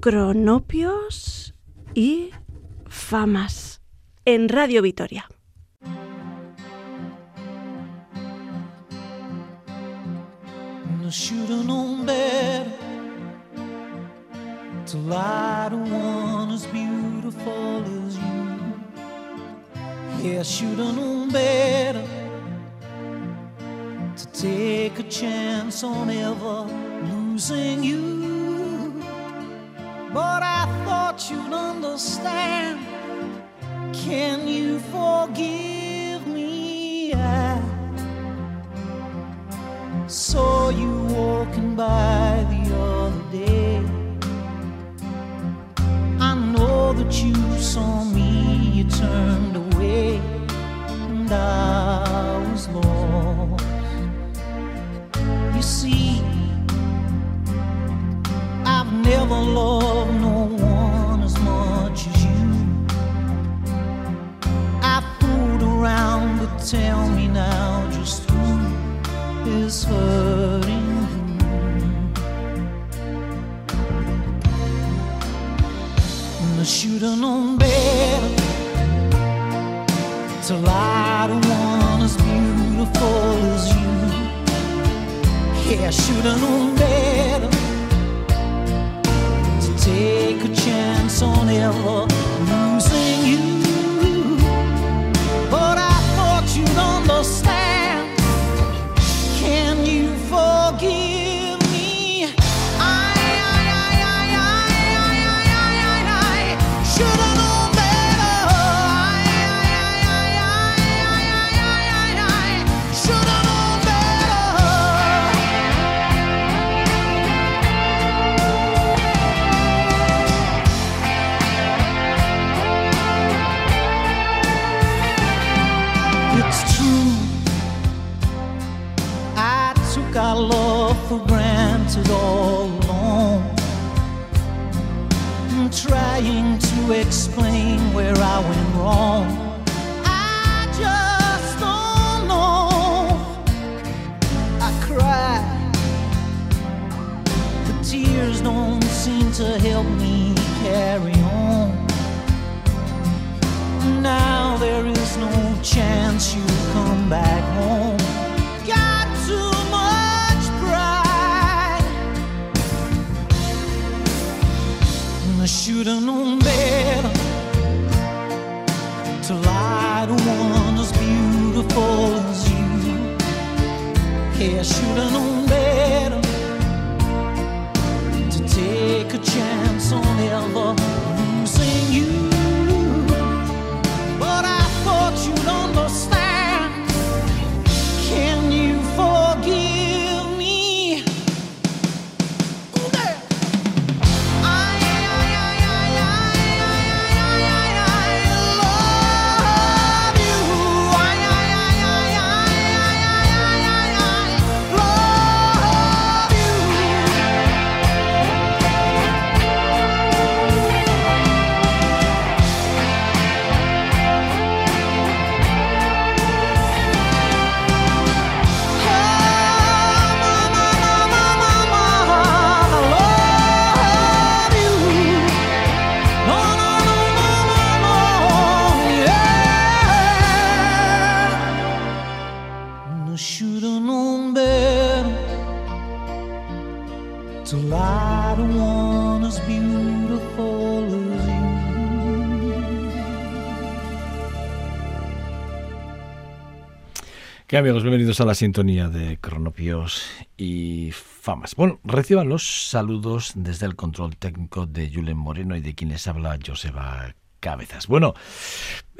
cronopios y famas en Radio Vitoria. should have known better to lie to one as beautiful as you. Yeah, should have known better to take a chance on ever losing you. But I thought you'd understand. Can you forgive me? I saw you walking by the other day. I know that you saw me, you turned away, and I was lost. You see, I've never loved tell me now just who is hurting you. I should have known better to lie to one as beautiful as you. Yeah, I should have known better to take a chance on ever amigos? Bienvenidos a la sintonía de Cronopios y Famas. Bueno, reciban los saludos desde el control técnico de Julen Moreno y de quien les habla Joseba Cabezas. Bueno,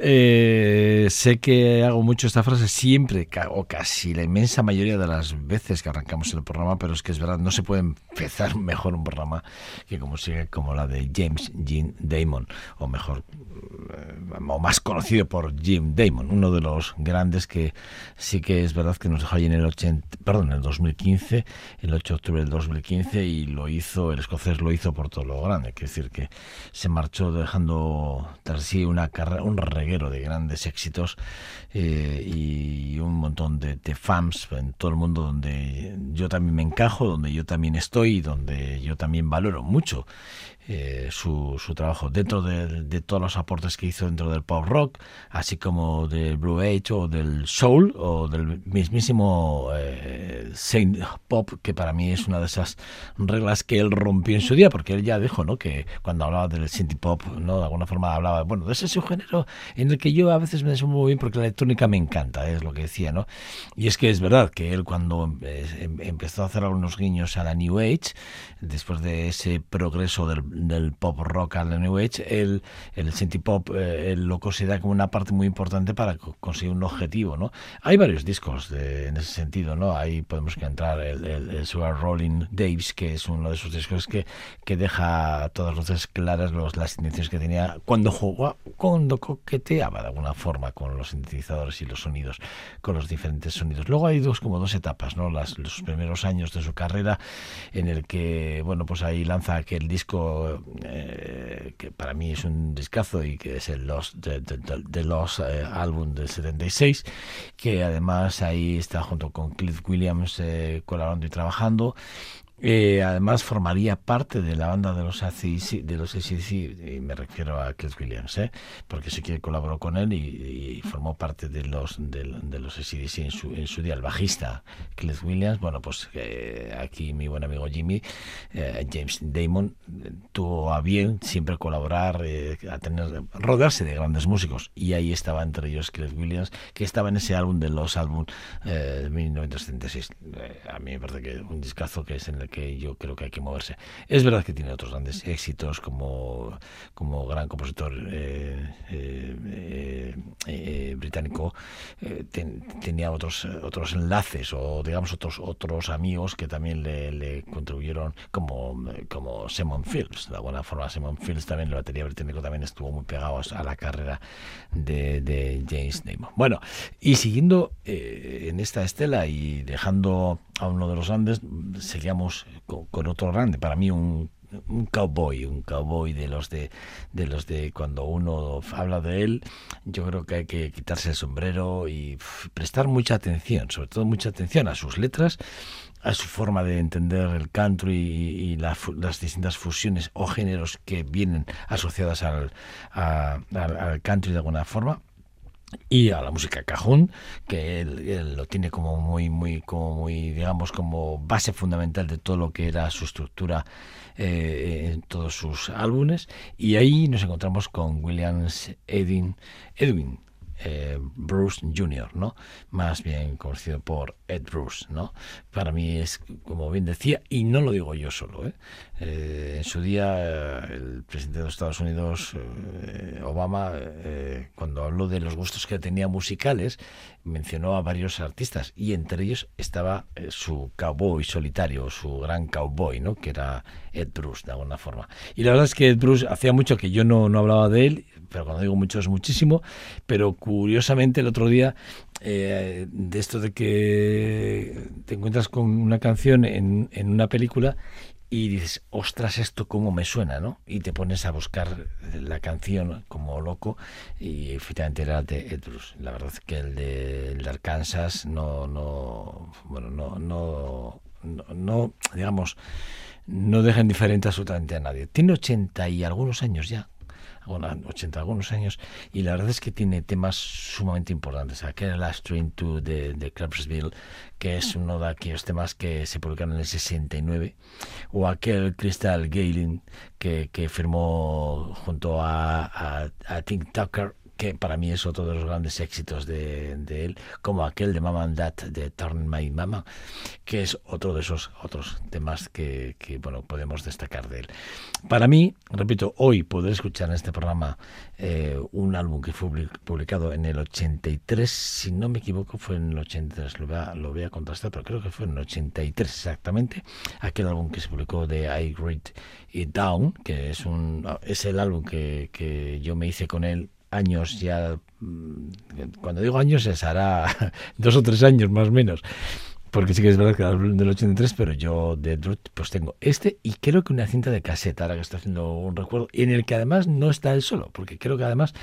eh, sé que hago mucho esta frase siempre, o casi la inmensa mayoría de las veces que arrancamos el programa, pero es que es verdad, no se puede empezar mejor un programa que como sigue como la de James Jean Damon, o mejor, eh, o más conocido por Jim Damon, uno de los grandes que sí que es verdad que nos dejó ahí en el 80, perdón, en el 2015, el 8 de octubre del 2015 y lo hizo, el escocés lo hizo por todo lo grande, es decir que se marchó dejando tras sí una carrera, un reggae de grandes éxitos eh, y un montón de, de fans en todo el mundo donde yo también me encajo, donde yo también estoy y donde yo también valoro mucho eh, su, trabajo dentro de, todos los aportes que hizo dentro del pop rock, así como del Blue Age o del soul o del mismísimo eh, Saint Pop, que para mí es una de esas reglas que él rompió en su día, porque él ya dijo ¿no? que cuando hablaba del synth pop, ¿no? de alguna forma hablaba, bueno, de ese subgénero en el que yo a veces me muy bien porque la electrónica me encanta, es lo que decía, ¿no? Y es que es verdad que él cuando eh, empezó a hacer algunos guiños a la New Age, después de ese progreso del del pop rock al New Age, el, el synth pop eh, lo considera como una parte muy importante para conseguir un objetivo, ¿no? Hay varios discos de, en ese sentido, ¿no? Ahí podemos entrar el, el, el Sugar Rolling Daves, que es uno de esos discos que, que deja a todas luces claras los, las intenciones que tenía cuando jugaba, cuando coqueteaba de alguna forma con los sintetizadores y los sonidos, con los diferentes sonidos. Luego hay dos, como dos etapas, ¿no? Las, los primeros años de su carrera en el que, bueno, pues ahí lanza aquel disco eh, que para mí es un discazo y que es el Los de, los eh, álbum del 76 que además ahí está junto con Cliff Williams eh, colaborando y trabajando eh, además formaría parte de la banda de los ACDC, de los y me refiero a Cliff Williams, ¿eh? porque sí que colaboró con él y, formó parte de los de, de los ACDC en su, en su día, el bajista Cliff Williams. Bueno, pues eh, aquí mi buen amigo Jimmy, eh, James Damon, tuvo a bien siempre colaborar, eh, a tener, rodearse de grandes músicos y ahí estaba entre ellos Cliff Williams, que estaba en ese álbum de los álbum de 1976. a mí me parece que un discazo que es en el que yo creo que hay que moverse. Es verdad que tiene otros grandes éxitos como, como gran compositor eh, eh, eh, británico, ten, tenía otros, otros enlaces o digamos otros, otros amigos que también le, le contribuyeron como, como Simon Phillips. De alguna forma Simon Phillips también, la batería británico también estuvo muy pegado a la carrera de, de James Damon. Bueno, y siguiendo en esta estela y dejando a uno de los grandes, seguíamos con, con, otro grande, para mí un, cowboy, un cowboy de los de, de los de cuando uno habla de él, yo creo que hay que quitarse el sombrero y prestar mucha atención, sobre todo mucha atención a sus letras, a su forma de entender el country y, y la, las distintas fusiones o géneros que vienen asociadas al, al, al country de alguna forma y a la música cajón que él, lo tiene como muy muy como muy digamos como base fundamental de todo lo que era su estructura eh, en todos sus álbumes. Y ahí nos encontramos con Williams Edwin Edwin eh, Bruce Jr., ¿no? Más bien conocido por Ed Bruce, ¿no? Para mí es, como bien decía, y no lo digo yo solo, ¿eh? Eh, en su día, el presidente de los Estados Unidos, Obama, cuando habló de los gustos que tenía musicales, mencionó a varios artistas y entre ellos estaba su cowboy solitario, su gran cowboy, ¿no? Que era Ed Bruce, de alguna forma. Y la verdad es que Ed Bruce hacía mucho que yo no, no hablaba de él, pero cuando digo mucho es muchísimo, pero curiosamente el otro día eh, de esto de que te encuentras con una canción en, en una película y dices, ostras, esto cómo me suena, ¿no? Y te pones a buscar la canción como loco y efectivamente era de Ed. La verdad es que el de, el de Arkansas no, no, bueno, no, no, no, no, digamos, no deja indiferente absolutamente a nadie. Tiene 80 y algunos años ya, bueno, 80 algunos años, y la verdad es que tiene temas sumamente importantes. Aquel Last Train to de, de que es uno de aquellos temas que se publicaron en el 69, o aquel Crystal Galen que, que firmó junto a, a, a Tucker que para mí es otro de los grandes éxitos de, él, como aquel de Mama and Dad de Turn My Mama, que es otro de esos otros temas que, bueno podemos destacar de él. Para mí, repito, hoy poder escuchar en este programa eh, un álbum que fue publicado en el 83, si no me equivoco fue en el 83, lo voy a, lo a contrastar, pero creo que fue en el 83 exactamente, aquel álbum que se publicó de I Read It Down, que es, un, es el álbum que, que yo me hice con él años ya, cuando digo años es hará dos o tres años más o menos, porque sí que es verdad que hablan del 83, pero yo de Druth pues tengo este y creo que una cinta de caseta, ahora que estoy haciendo un recuerdo, en el que además no está él solo, porque creo que además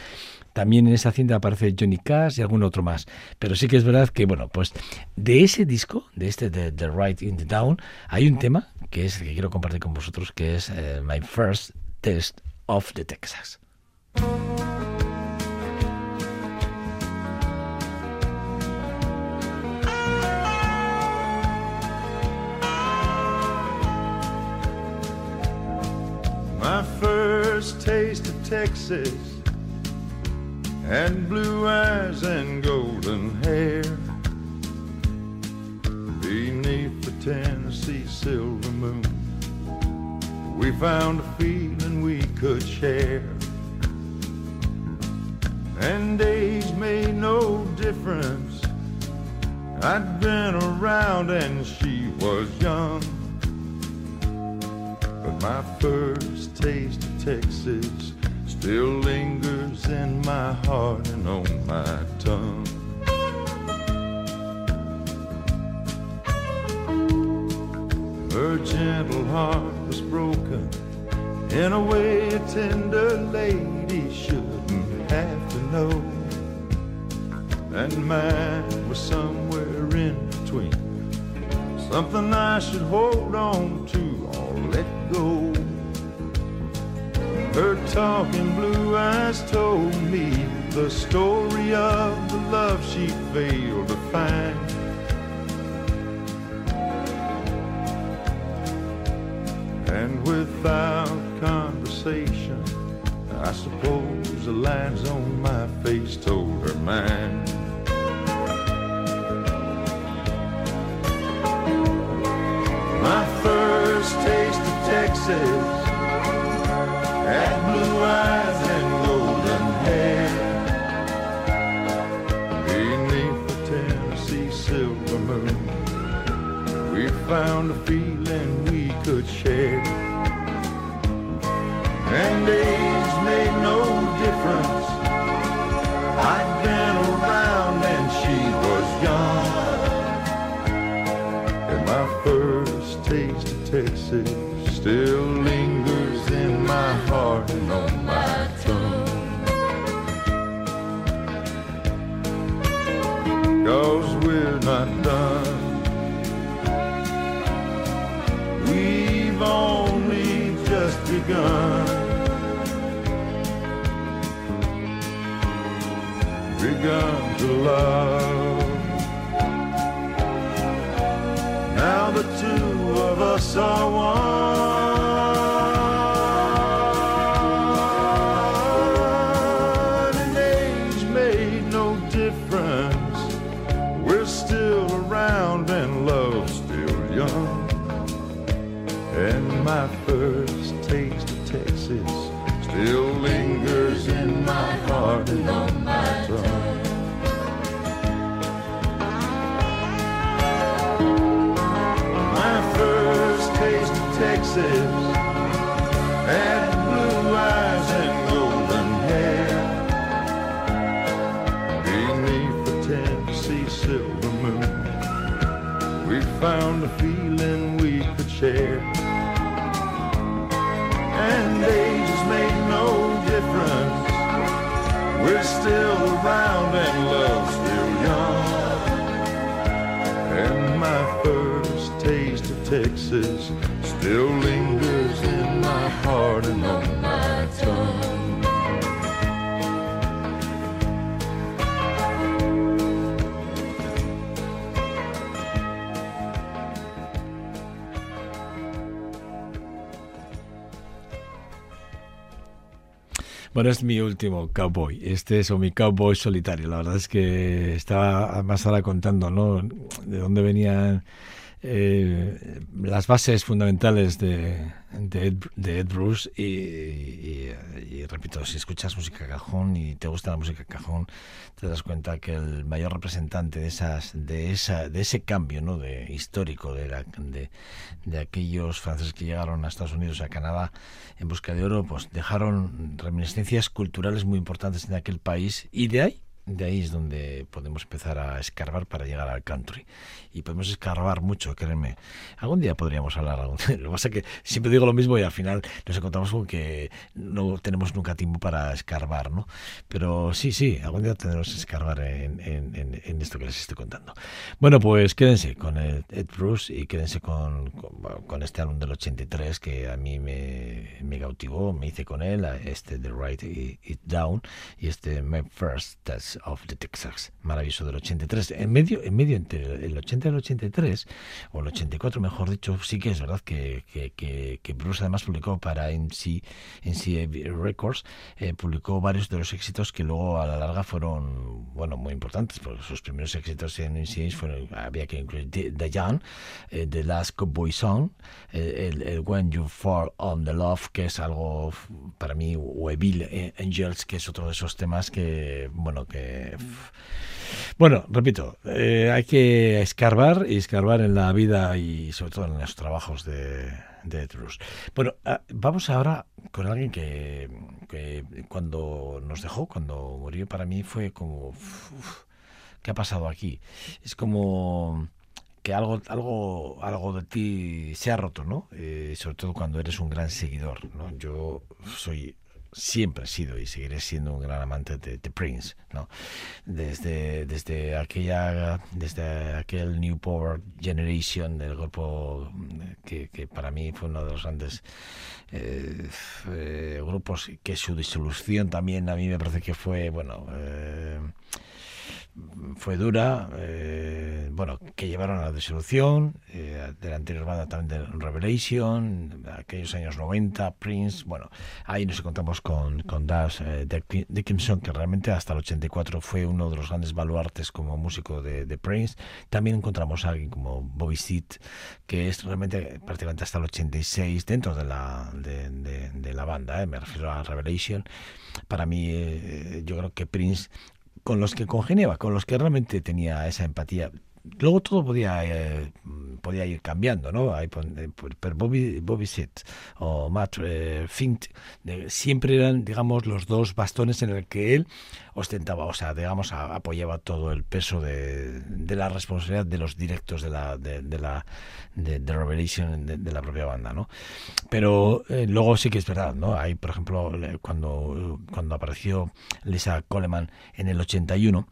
también en esa cinta aparece Johnny Cash y algún otro más. Pero sí que es verdad que, bueno, pues de ese disco, de este de The Right in the Down, hay un tema que es el que quiero compartir con vosotros, que es eh, My First Test of the Texas. Texas and blue eyes and golden hair beneath the Tennessee silver moon. We found a feeling we could share, and age made no difference. I'd been around and she was young. But my first taste of Texas still lingers in my heart and on my tongue. Her gentle heart was broken in a way a tender lady shouldn't have to know. And mine was somewhere in between. Something I should hold on to or let go. Her talking blue eyes told me the story of the love she failed to find. And without conversation, I suppose the lines on my face told her mine. My first taste of Texas we found a feeling we could share. And age made no difference. I'd been around and she was young. And my first taste of Texas still lingers in my heart not done. We've only just begun. Begun to love. Now the two of us are one, first taste of Texas still lingers in my heart and on my tongue. My first taste of Texas had blue eyes and golden hair. Beneath the Tennessee silver moon, we found a feeling we could share. And ages made no difference. We're still around and love's still young. And my first taste of Texas still lingers Bueno, es mi último cowboy. Este es o mi cowboy solitario. La verdad es que estaba más ahora contando, ¿no? De dónde venían eh, las bases fundamentales de, de, Ed, de Ed Bruce y, y, repito, si escuchas música cajón y te gusta la música cajón, te das cuenta que el mayor representante de esas, de esa, de ese cambio, ¿no? De histórico de, la, de, de aquellos franceses que llegaron a Estados Unidos, a Canadá en busca de oro, pues dejaron reminiscencias culturales muy importantes en aquel país y de ahí de ahí es donde podemos empezar a escarbar para llegar al country. Y podemos escarbar mucho, créanme. Algún día podríamos hablar. Algún Lo que pasa es que siempre digo lo mismo y al final nos encontramos con que no tenemos nunca tiempo para escarbar, ¿no? Pero sí, sí, algún día tendremos que escarbar en, en- en- en esto que les estoy contando. Bueno, pues quédense con Ed Bruce y quédense con, con, con este álbum del 83 que a mí me, me cautivó, me hice con él, este The Right It Down y este My First Test of the Texas, maravilloso del 83. En medio, en medio entre el 80 y el 83, o el 84 mejor dicho, sí que es verdad que, que, que, Bruce además publicó para NC, NCA Records, eh, publicó varios de los éxitos que luego a la larga fueron, bueno, muy importantes, porque sus primeros éxitos en NCA fueron, había que incluir Young, eh, The Last Cowboy Song, eh, el, el When You Fall on the Love, que es algo para mí, o Evil Angels, que es otro de esos temas que, bueno, que... Bueno, repito, eh, hay que escarbar y escarbar en la vida y sobre todo en los trabajos de, de Bruce. Bueno, ah, vamos ahora con alguien que, que cuando nos dejó, cuando murió, para mí fue como... ¿Qué ha pasado aquí? Es como que algo, algo, algo de ti se ha roto, ¿no? Eh, sobre todo cuando eres un gran seguidor, ¿no? Yo soy siempre he sido y seguiré siendo un gran amante de, de Prince, ¿no? Desde, desde aquella, desde aquel New Power Generation del grupo que, que para mí fue uno de los grandes eh, eh, grupos que su disolución también a mí me parece que fue, bueno, eh, fue dura, eh, bueno, que llevaron a la disolución eh, de la anterior banda también de Revelation, aquellos años 90, Prince, bueno, ahí nos encontramos con, con Dash eh, Dick- Dickinson, que realmente hasta el 84 fue uno de los grandes baluartes como músico de, de Prince. También encontramos a alguien como Bobby Seed, que es realmente prácticamente hasta el 86 dentro de la, de la banda, eh, me refiero a Revelation. Para mí, eh, yo creo que Prince con los que congeniaba, con los que realmente tenía esa empatía. Luego todo podía eh, podía ir cambiando, ¿no? Eh, Pero Bobby, Bobby Seed o Matt eh, Fint de- siempre eran, digamos, los dos bastones en el que él ostentaba, o sea, digamos, apoyaba todo el peso de, de la responsabilidad de los directos de la de, de la de, Revelation de, la propia banda, ¿no? Pero eh, luego sí que es verdad, ¿no? Hay, por ejemplo, cuando, cuando apareció Lisa Coleman en el 81,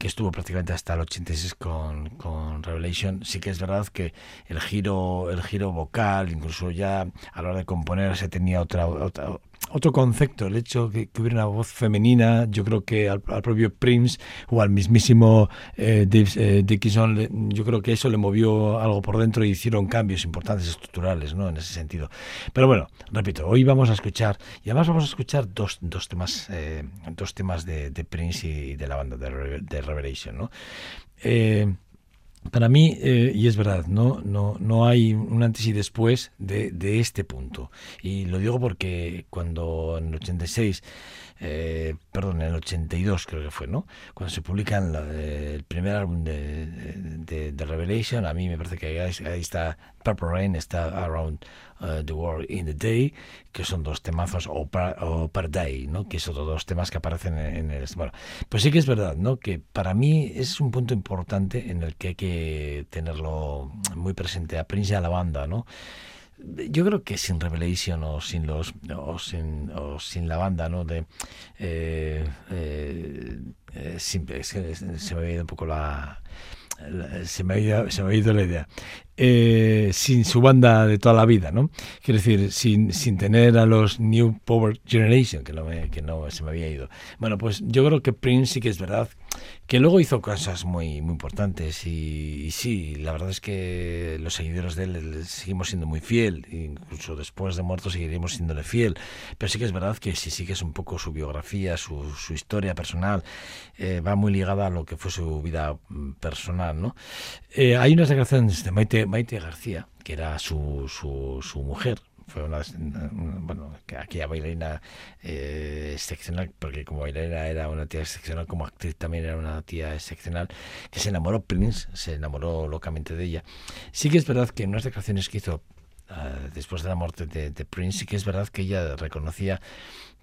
que estuvo prácticamente hasta el 86 con, con Revelation, sí que es verdad que el giro, el giro vocal, incluso ya a la hora de componer se tenía otra, otra otro concepto, el hecho que, que hubiera una voz femenina, yo creo que al, propio Prince o al mismísimo eh, Dave, eh, Dickinson, le- yo creo que eso le movió algo por dentro y hicieron cambios importantes estructurales, ¿no? En ese sentido. Pero bueno, repito, hoy vamos a escuchar y además vamos a escuchar dos, dos temas, eh, dos temas de, de Prince y de la banda de, Re- de Revelation, ¿no? Eh, para mí, eh, y es verdad, no, no, no hay un antes y después de, de este punto. Y lo digo porque cuando en el 86, eh, perdón, en el 82 creo que fue, ¿no? Cuando se publica en la- el primer álbum de, de, de Revelation, a mí me parece que ahí, ahí está Purple Rain, está Around uh, the World in the Day, que son dos temazos, o Per, o ¿no? Que son dos temas que aparecen en, en el... Bueno, pues sí que es verdad, ¿no? Que para mí es un punto importante en el que hay que tenerlo muy presente a Prince y a la banda, ¿no? Yo creo que sin Revelation o sin los o sin, o sin la banda, ¿no? De eh, eh, eh, simple, es que se me había ido un poco la, la- se me ha ido, se me ha ido la idea. Eh, sin su banda de toda la vida, ¿no? Quiero decir, sin, sin tener a los New Power Generation, que no, me, que no se me había ido. Bueno, pues yo creo que Prince sí que es verdad que luego hizo cosas muy, muy importantes y, sí, la verdad es que los seguidores de él seguimos siendo muy fiel, incluso después de muerto seguiremos siéndole fiel, pero sí que es verdad que si sigues un poco su biografía, su, su historia personal, eh, va muy ligada a lo que fue su vida mm, personal, ¿no? Eh, hay unas declaraciones de Maite, Maite García, que era su, su, su mujer, fue una, una- bueno, que aquella bailarina eh, excepcional, porque como bailarina era una tía excepcional, como actriz también era una tía excepcional, que se enamoró Prince, se enamoró locamente de ella. Sí que es verdad que en unas declaraciones que hizo ah, después de la muerte de, de Prince, sí que es verdad que ella reconocía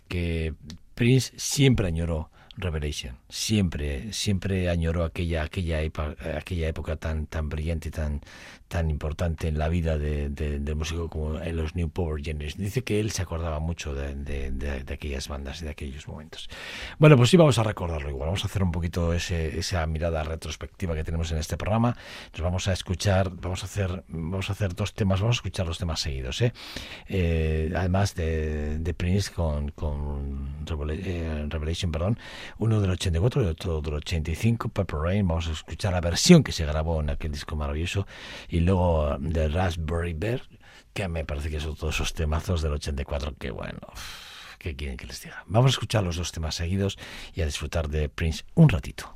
que Prince siempre añoró Revelation. Siempre, siempre añoró aquella, aquella, epa- aquella época tan, tan brillante y tan, tan importante en la vida de, de- músico como en los New Power Generation. Dice que él se acordaba mucho de, de- aquellas bandas y de aquellos momentos. Bueno, pues sí, vamos a recordarlo igual. Vamos a hacer un poquito ese- esa mirada retrospectiva que tenemos en este programa. Nos vamos a escuchar, vamos a hacer, vamos a hacer dos temas, vamos a escuchar los temas seguidos, ¿eh? Eh, además de, Prince con, con eh, Revelation, perdón, uno del 84 y otro del 85, Purple Rain. Vamos a escuchar la versión que se grabó en aquel disco maravilloso y luego um, de Raspberry Bear, que me parece que son todos esos temazos del 84, que bueno. ¿Qué quieren que les diga? Vamos a escuchar los dos temas seguidos y a disfrutar de Prince un ratito.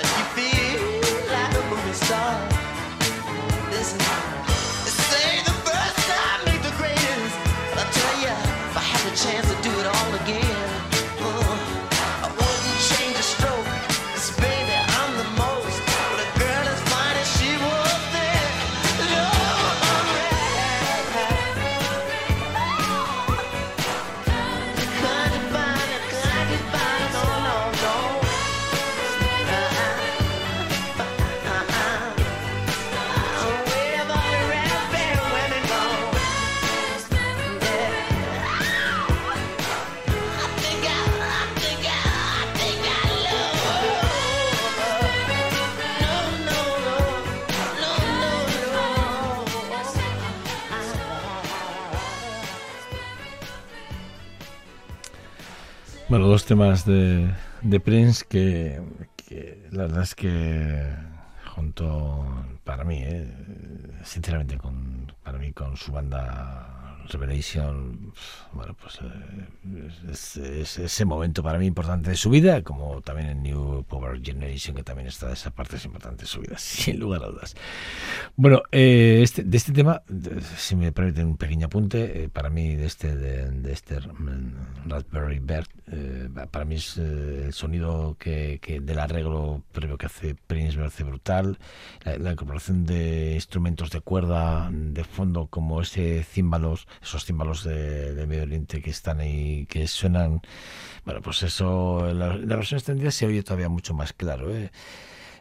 time. dos temas de, Prince que, la verdad es que junto para mí, eh, sinceramente, con, para mí con su banda Revelation, bueno, pues eh, es, ese momento para mí importante de su vida, como también en New Power Generation, que también está de esa parte es importante de su vida, sin lugar a dudas. Bueno, eh, este, de este tema, si me permiten un pequeño apunte, eh, para mí de este, de, de este mm, Raspberry Bird, eh, para mí es eh, el sonido que, que, del arreglo previo que hace Prince me hace brutal, la, la incorporación de instrumentos de cuerda de fondo como ese címbalos esos címbalos de, Medio Oriente que están ahí, que suenan, bueno, pues eso, la, la versión extendida se oye todavía mucho más claro. ¿eh?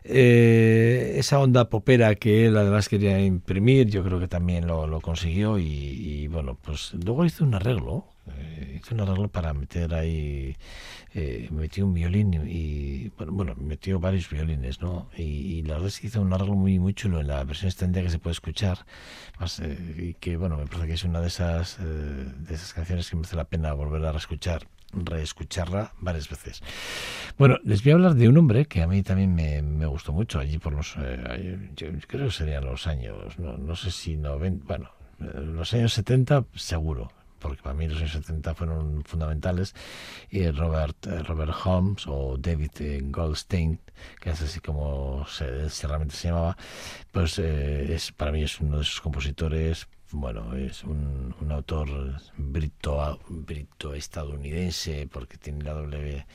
Eh, esa onda popera que él además quería imprimir, yo creo que también lo, lo consiguió y, bueno, pues luego hizo un arreglo, eh, hizo un arreglo para meter ahí, eh, metió un violín y, bueno, bueno, metió varios violines, ¿no? Y, y, la verdad es que hizo un arreglo muy, muy chulo en la versión extendida que se puede escuchar, más, eh, y que bueno, me parece que es una de esas, eh, de esas canciones que merece la pena volver a reescuchar reescucharla varias veces. Bueno, les voy a hablar de un hombre que a mí también me, me gustó mucho allí por los, eh, yo creo que serían los años, no, no sé si 90, bueno, los años 70 seguro, porque para mí los años 70 fueron fundamentales, y Robert, Robert Holmes o David eh, Goldstein, que es así como se, se realmente se llamaba, pues eh, es para mí es uno de sus compositores bueno, es un, un autor brito, brito estadounidense porque tiene la doble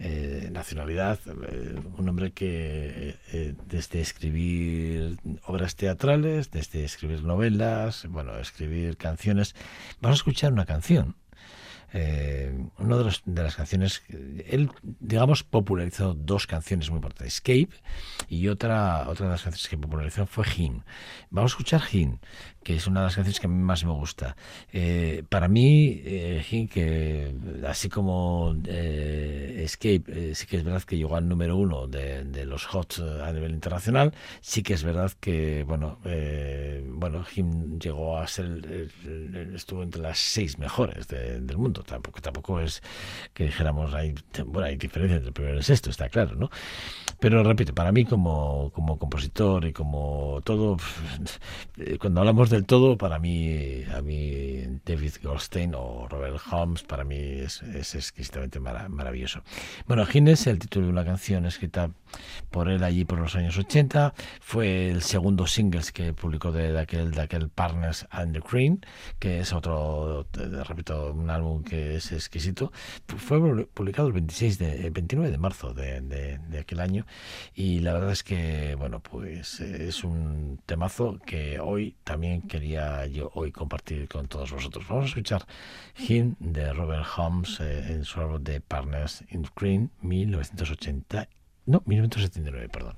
eh, nacionalidad, eh, un hombre que eh, desde escribir obras teatrales, desde escribir novelas, bueno, escribir canciones, vamos a escuchar una canción. Una de, los, de, las canciones, él, digamos, popularizó dos canciones muy importantes, Escape y otra, otra de las canciones que popularizó fue Him. Vamos a escuchar Him, que es una de las canciones que a mí más me gusta. Eh, para mí, eh, que así como eh, Escape, sí que es verdad que llegó al número uno de, de los Hot a nivel internacional, sí que es verdad que, bueno, bueno Him llegó a ser, estuvo entre las seis mejores de, del mundo tampoco tampoco es que dijéramos hay bueno hay diferencia entre el primero y el sexto está claro no pero repito para mí como como compositor y como todo cuando hablamos del todo para mí a mí David Goldstein o Robert Holmes para mí es, es exquisitamente marav maravilloso. Bueno Gines el título de una canción escrita por él allí por los años 80 fue el segundo singles que publicó de, de aquel de aquel Partners and the Cream que es otro repito un álbum que es exquisito, fue publicado el 26 de, el 29 de marzo de, de, de, aquel año y la verdad es que, bueno, pues es un temazo que hoy también quería yo hoy compartir con todos vosotros. Vamos a escuchar Him de Robert Holmes eh, en su álbum de Partners in Green 1980, no, 1979, perdón.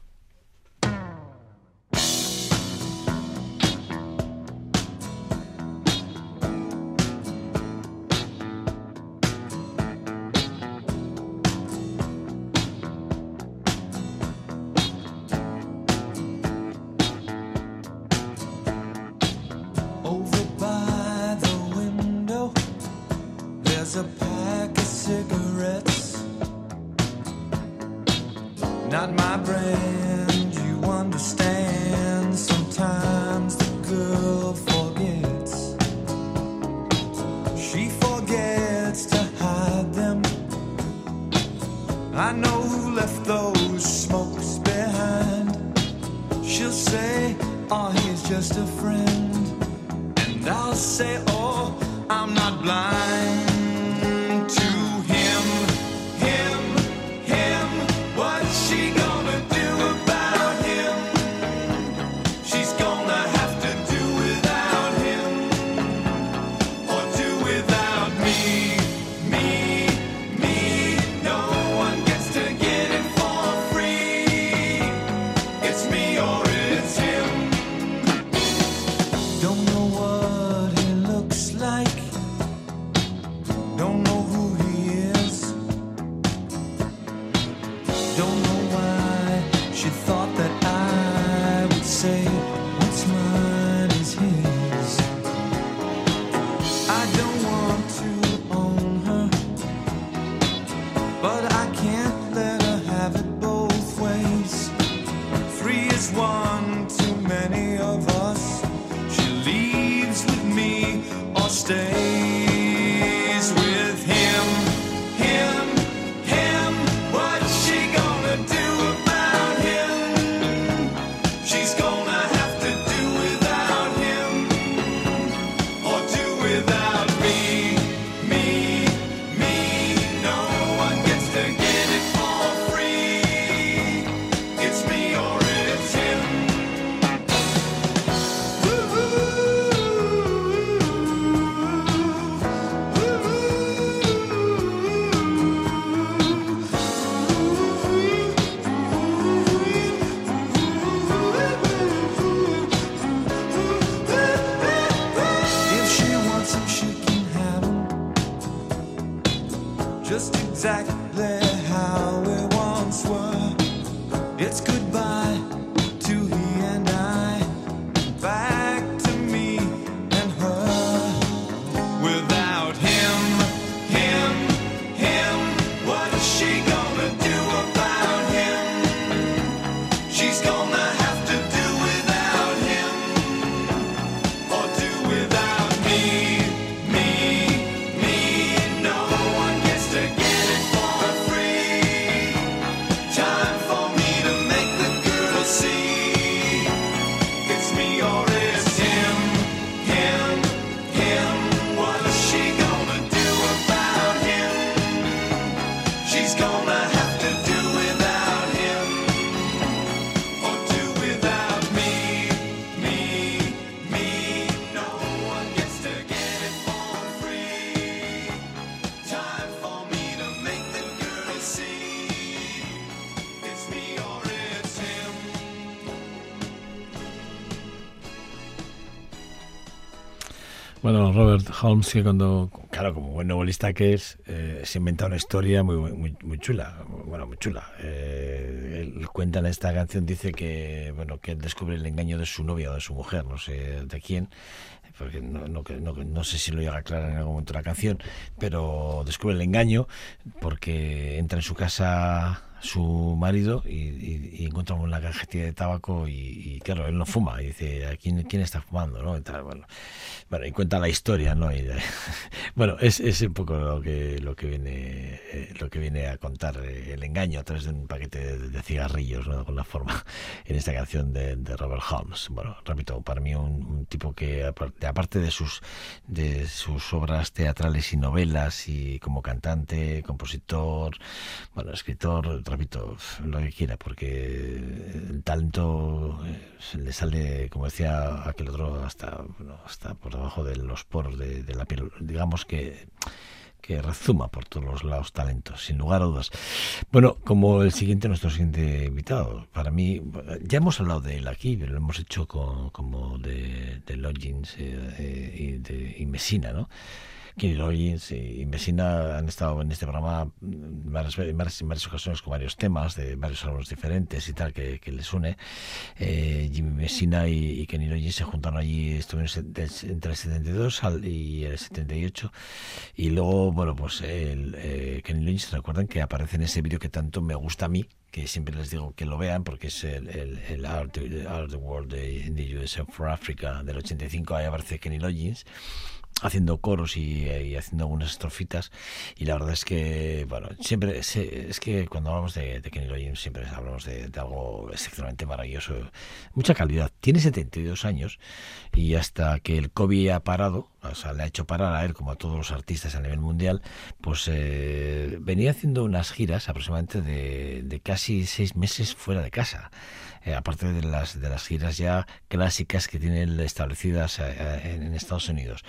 I'll say, oh, I'm not blind. Holmes, que cuando, claro, como buen novelista que es, eh, se inventa una historia muy, muy, muy chula, bueno, muy chula. Eh, él cuenta en esta canción, dice que, bueno, que él descubre el engaño de su novia o de su mujer, no sé de quién, porque no, no, no, no sé si lo llega a aclarar en algún momento la canción, pero descubre el engaño porque entra en su casa su marido y, y, y encuentra una cajetilla de tabaco y, claro, él no fuma y dice, ¿a quién, quién está fumando? ¿no? Bueno, bueno, y cuenta la historia, ¿no? Bueno, es, es un poco lo que lo que viene eh, lo que viene a contar eh, el engaño a través de un paquete de, de cigarrillos, ¿no? Con la forma en esta canción de, de Robert Holmes. Bueno, repito, para mí un, un, tipo que aparte de sus de sus obras teatrales y novelas y como cantante, compositor, bueno, escritor, repito, lo que quiera, porque el talento eh, le sale, como decía aquel otro, hasta, bueno, hasta por debajo de los poros de, la piel. Digamos que que rezuma por todos los lados talentos, sin lugar a dudas. Bueno, como el siguiente, nuestro siguiente invitado, para mí, ya hemos hablado de él aquí, pero lo hemos hecho con, como de, de Logins eh, eh, y, de, y Messina, ¿no? Kenny Loggins y Messina han estado en este programa en varias, en varias, en varias ocasiones con varios temas de varios álbumes diferentes y tal que, que les une. Eh, Jimmy Messina y, y, Kenny Loggins se juntaron allí, estuvieron entre el 72 y el 78 y luego, bueno, pues el, eh, Kenny recuerdan que aparece en ese vídeo que tanto me gusta a mí, que siempre les digo que lo vean porque es el, el, el Art, of the World de, the USA for Africa del 85, ahí aparece Kenny Loggins haciendo coros y, y, haciendo algunas estrofitas. Y la verdad es que bueno siempre es, es que cuando hablamos de, Kenny Loggins siempre hablamos de, de, algo excepcionalmente maravilloso mucha calidad. Tiene 72 años y hasta que el COVID ha parado o sea le ha hecho parar a él como a todos los artistas a nivel mundial pues eh, venía haciendo unas giras aproximadamente de, de casi seis meses fuera de casa eh, aparte de las de las giras ya clásicas que tienen establecidas eh, en, en, Estados Unidos.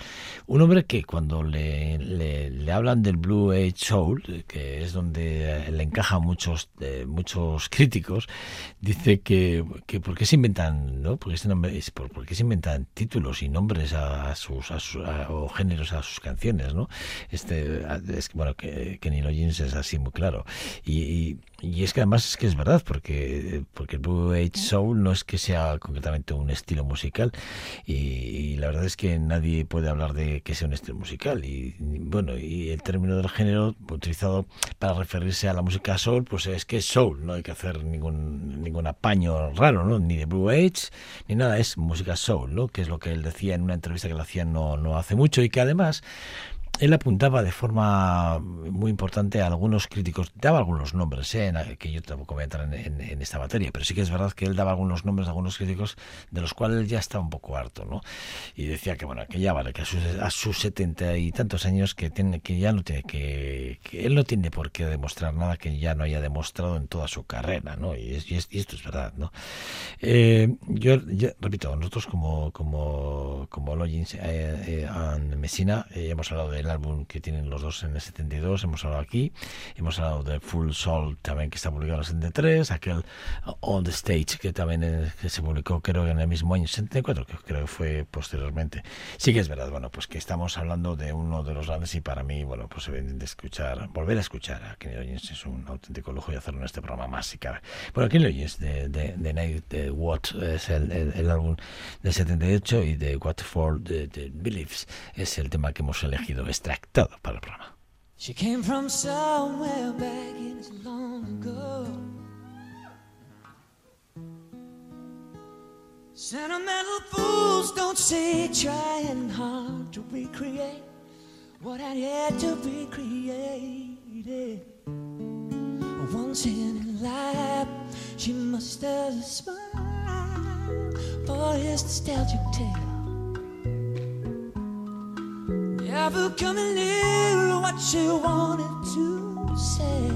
Un hombre que cuando le, le, hablan del Blue Age Soul, que es donde le encaja muchos eh, muchos críticos, dice que, que por qué se inventan, ¿no? Porque este por, por se inventan títulos y nombres a, sus, a sus o géneros a sus canciones, ¿no? Este es bueno que Kenny Loggins es así muy claro y, y y es que además es que es verdad, porque, porque el Blue Age Soul no es que sea concretamente un estilo musical, y, la verdad es que nadie puede hablar de que sea un estilo musical. Y bueno, y el término del género utilizado para referirse a la música soul, pues es que es soul, no hay que hacer ningún, ningún apaño raro, ¿no? Ni de Blue Age, ni nada, es música soul, ¿no? Que es lo que él decía en una entrevista que le hacían no, no hace mucho y que además él apuntaba de forma muy importante a algunos críticos, daba algunos nombres, ¿eh? que yo tampoco voy a entrar en, esta materia, pero sí que es verdad que él daba algunos nombres de algunos críticos de los cuales ya estaba un poco harto, ¿no? Y decía que bueno, que ya vale, que a sus, a sus setenta y tantos años que tiene, que ya no tiene que, que él no tiene por qué demostrar nada que ya no haya demostrado en toda su carrera, ¿no? Y, es, y, es, y esto es verdad, ¿no? Eh, yo, repito, nosotros como como como Logins eh, eh, and Messina hemos hablado del álbum que tienen los dos en el 72, hemos hablado aquí, hemos hablado de Full Soul también que está publicado en el 73, aquel On the Stage que también eh, que se publicó creo en el mismo año 74, que creo que fue posteriormente. Sí que es verdad, bueno, pues que estamos hablando de uno de los grandes y para mí, bueno, pues de escuchar, volver a escuchar a Kenny Loggins es un auténtico lujo y hacerlo en este programa más si cabe. Bueno, Kenny Loggins de, de, de Night de What es el, el, el, álbum del 78 y de What for the, the Beliefs es el tema que hemos elegido extractado para el programa. She came from somewhere back in long ago. Sentimental fools don't say trying hard to recreate what I had yet to be created. Once in her life. She must have a smile for his nostalgic tale. Never coming near what you wanted to say,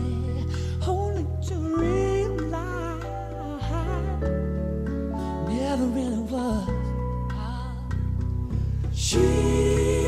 only to realize never really was. She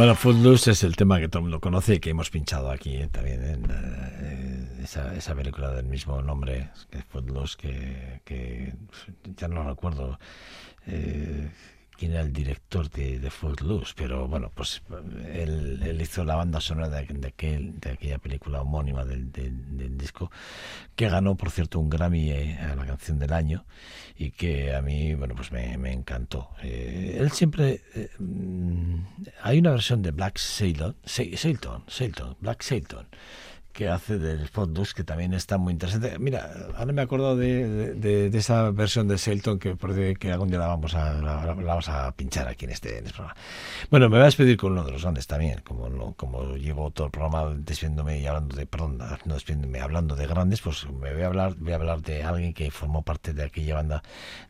Bueno, Footloose es el tema que todo el mundo conoce y que hemos pinchado aquí también en eh, esa, esa película del mismo nombre, que es Footloose, que, que ya no recuerdo eh, quién era el director de, de Footloose, pero bueno, pues él, él hizo la banda sonora de, de aquel- de aquella película homónima del, del- del disco, que ganó, por cierto, un Grammy eh, a la canción del año y que a mí, bueno, pues me, me encantó. Eh, él siempre... eh, mm, hay una versión de Black Sailor, Sa- Sailton, Sailton, Black Sailton, que hace del Footloose que también está muy interesante. Mira, ahora me he acordado de, de- esa versión de Sailton que, que algún día la vamos, a, la, la vamos a pinchar aquí en este, en este programa. Bueno, me voy a despedir con uno de los grandes también, como, no- como llevo todo el programa despidiéndome y hablando de, perdón, no despidiéndome, hablando de grandes, pues me voy a hablar, voy a hablar de alguien que formó parte de aquella banda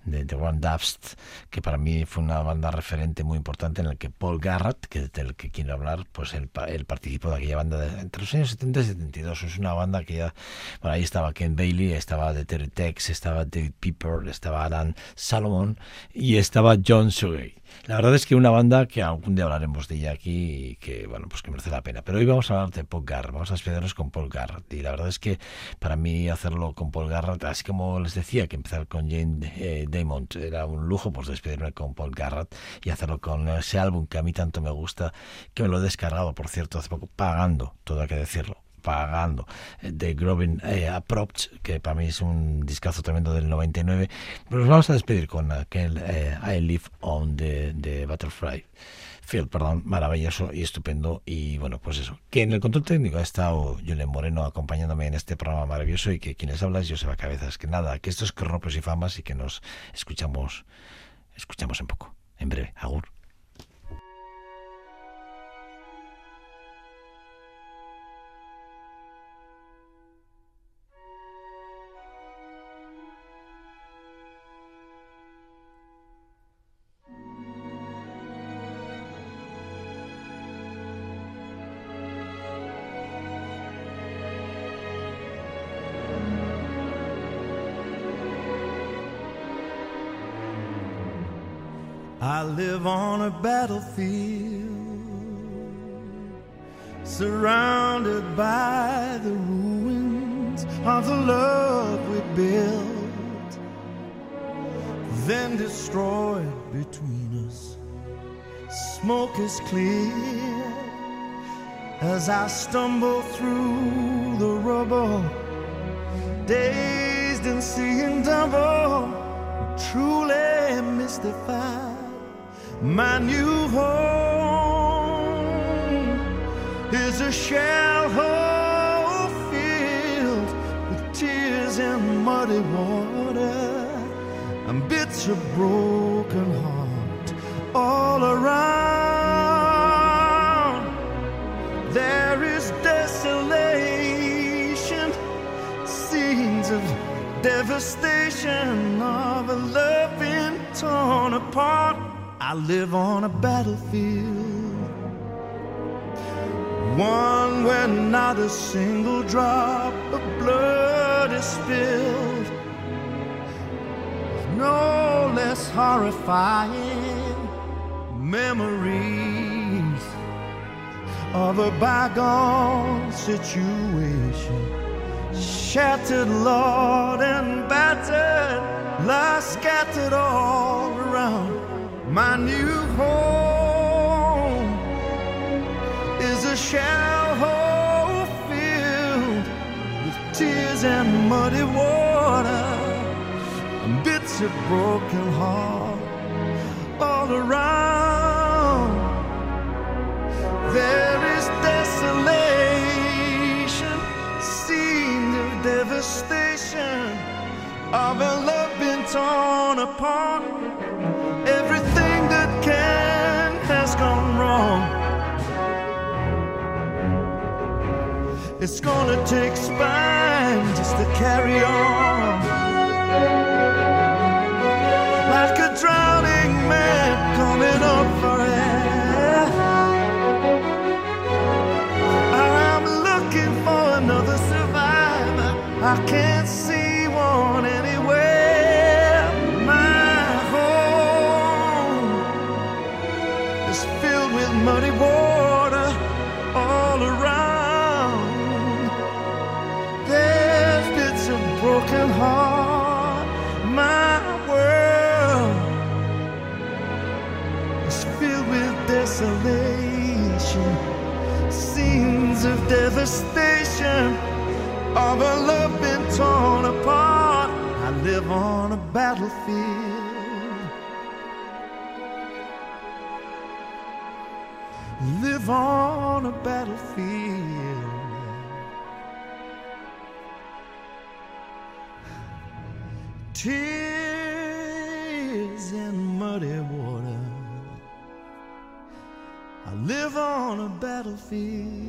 de The One Dust, que para mí fue una banda referente muy importante en el que Paul Garrett, que es del que quiero hablar, pues él, él participó de aquella banda entre los años 70 y 70 72. Es una banda que ya, bueno, ahí estaba Ken Bailey, estaba The Terry Tex, estaba David Piper, estaba Alan Salomon y estaba John Sugay. La verdad es que una banda que algún día hablaremos de ella aquí y que, bueno, pues que merece la pena. Pero hoy vamos a hablar de Paul Garrett, vamos a despedirnos con Paul Garrett. Y la verdad es que para mí hacerlo con Paul Garrett, así como les decía que empezar con Jane eh, era un lujo, pues despedirme con Paul Garrett y hacerlo con ese álbum que a mí tanto me gusta, que me lo he descargado, por cierto, hace poco, pagando, todo hay que decirlo pagando de Grovin eh, Approach, que para mí es un discazo tremendo del 99. Pero nos vamos a despedir con aquel eh, I Live on the, Butterfly Field, perdón, maravilloso y estupendo. Y bueno, pues eso, que en el control técnico ha estado Julen Moreno acompañándome en este programa maravilloso y que quienes hablan yo se va cabezas. Que nada, que esto es Cronopos y Famas y que nos escuchamos, escuchamos en poco, en breve. Agur. Live on a battlefield, surrounded by the ruins of the love we built, then destroyed between us. Smoke is clear as I stumble through the rubble, dazed and seeing double, truly mystified. My new home is a shell hole filled with tears and muddy water and bits of broken heart all around. There is desolation, scenes of devastation of a love being torn apart. I live on a battlefield, one where not a single drop of blood is spilled. No less horrifying memories of a bygone situation. Shattered, Lord, and battered, lies scattered all around. My new home is a shell hole filled with tears and muddy water and bits of broken heart all around. There is desolation, scenes of devastation, of a love been torn apart. It's gonna take spine just to carry on. Devastation, of a love been torn apart. I live on a battlefield. Live on a battlefield. Tears and muddy water. I live on a battlefield.